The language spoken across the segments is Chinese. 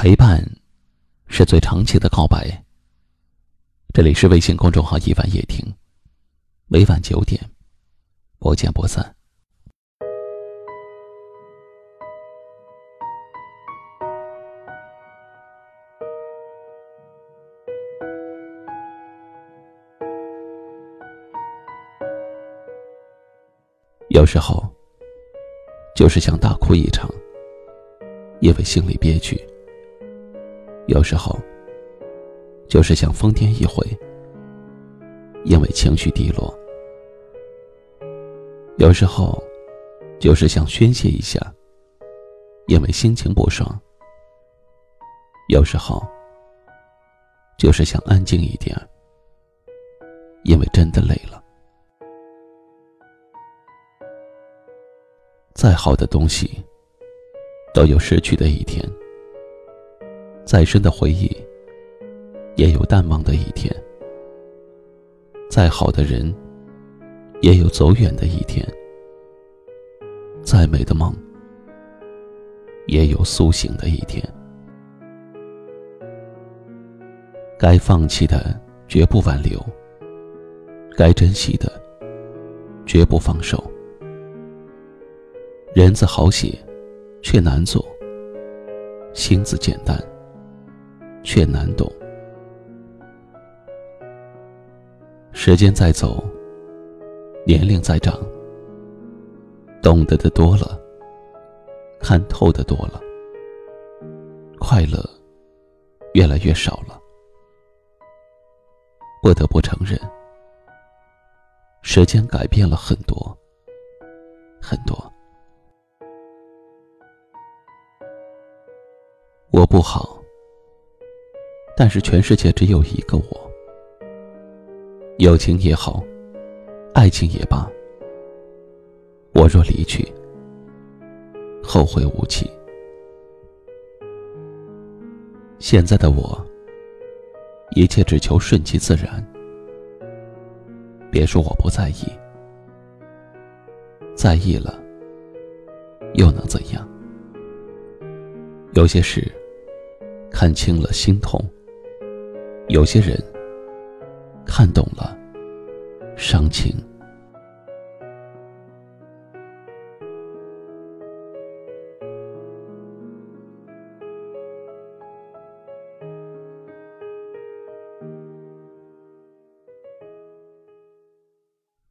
陪伴，是最长期的告白。这里是微信公众号“一晚夜听”，每晚九点，不见不散。有时候，就是想大哭一场，因为心里憋屈。有时候，就是想疯癫一回，因为情绪低落；有时候，就是想宣泄一下，因为心情不爽；有时候，就是想安静一点，因为真的累了。再好的东西，都有失去的一天。再深的回忆，也有淡忘的一天；再好的人，也有走远的一天；再美的梦，也有苏醒的一天。该放弃的绝不挽留，该珍惜的绝不放手。人字好写，却难做；心字简单。却难懂。时间在走，年龄在长，懂得的多了，看透的多了，快乐越来越少了。不得不承认，时间改变了很多，很多。我不好。但是全世界只有一个我，友情也好，爱情也罢，我若离去，后会无期。现在的我，一切只求顺其自然。别说我不在意，在意了，又能怎样？有些事，看清了心痛。有些人看懂了，伤情。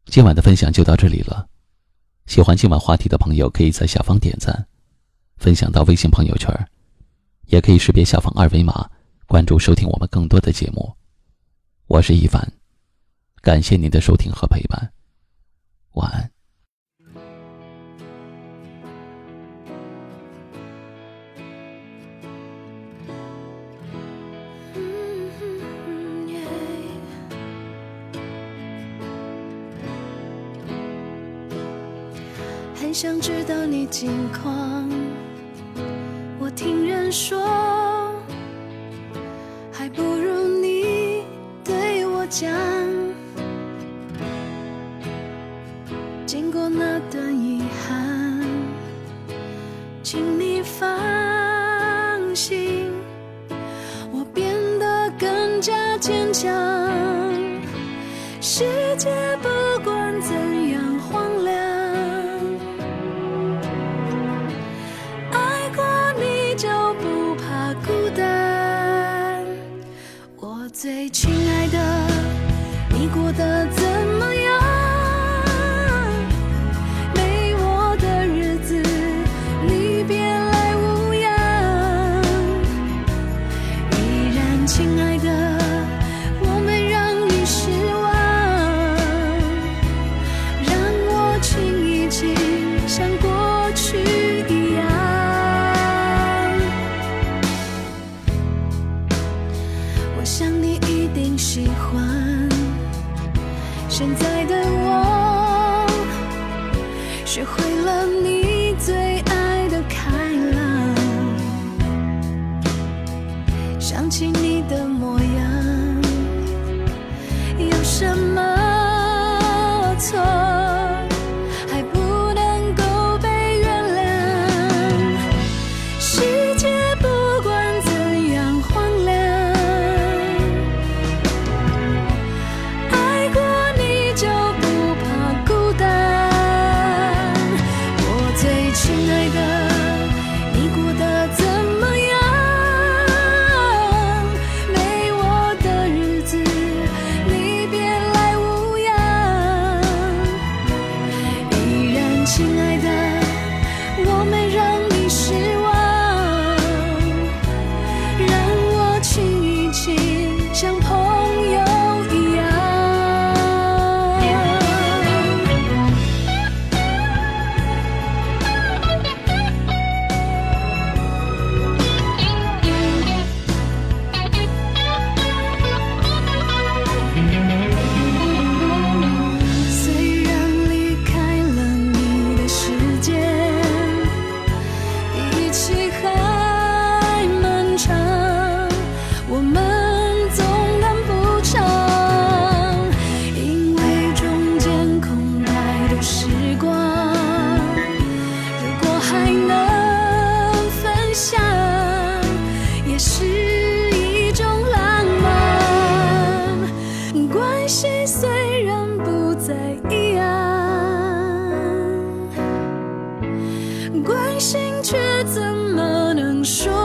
今晚的分享就到这里了。喜欢今晚话题的朋友，可以在下方点赞，分享到微信朋友圈，也可以识别下方二维码。关注收听我们更多的节目，我是一凡，感谢您的收听和陪伴，晚安。很想知道你近况，我听人说。想，经过那段遗憾，请你放心，我变得更加坚强。世界不心却怎么能说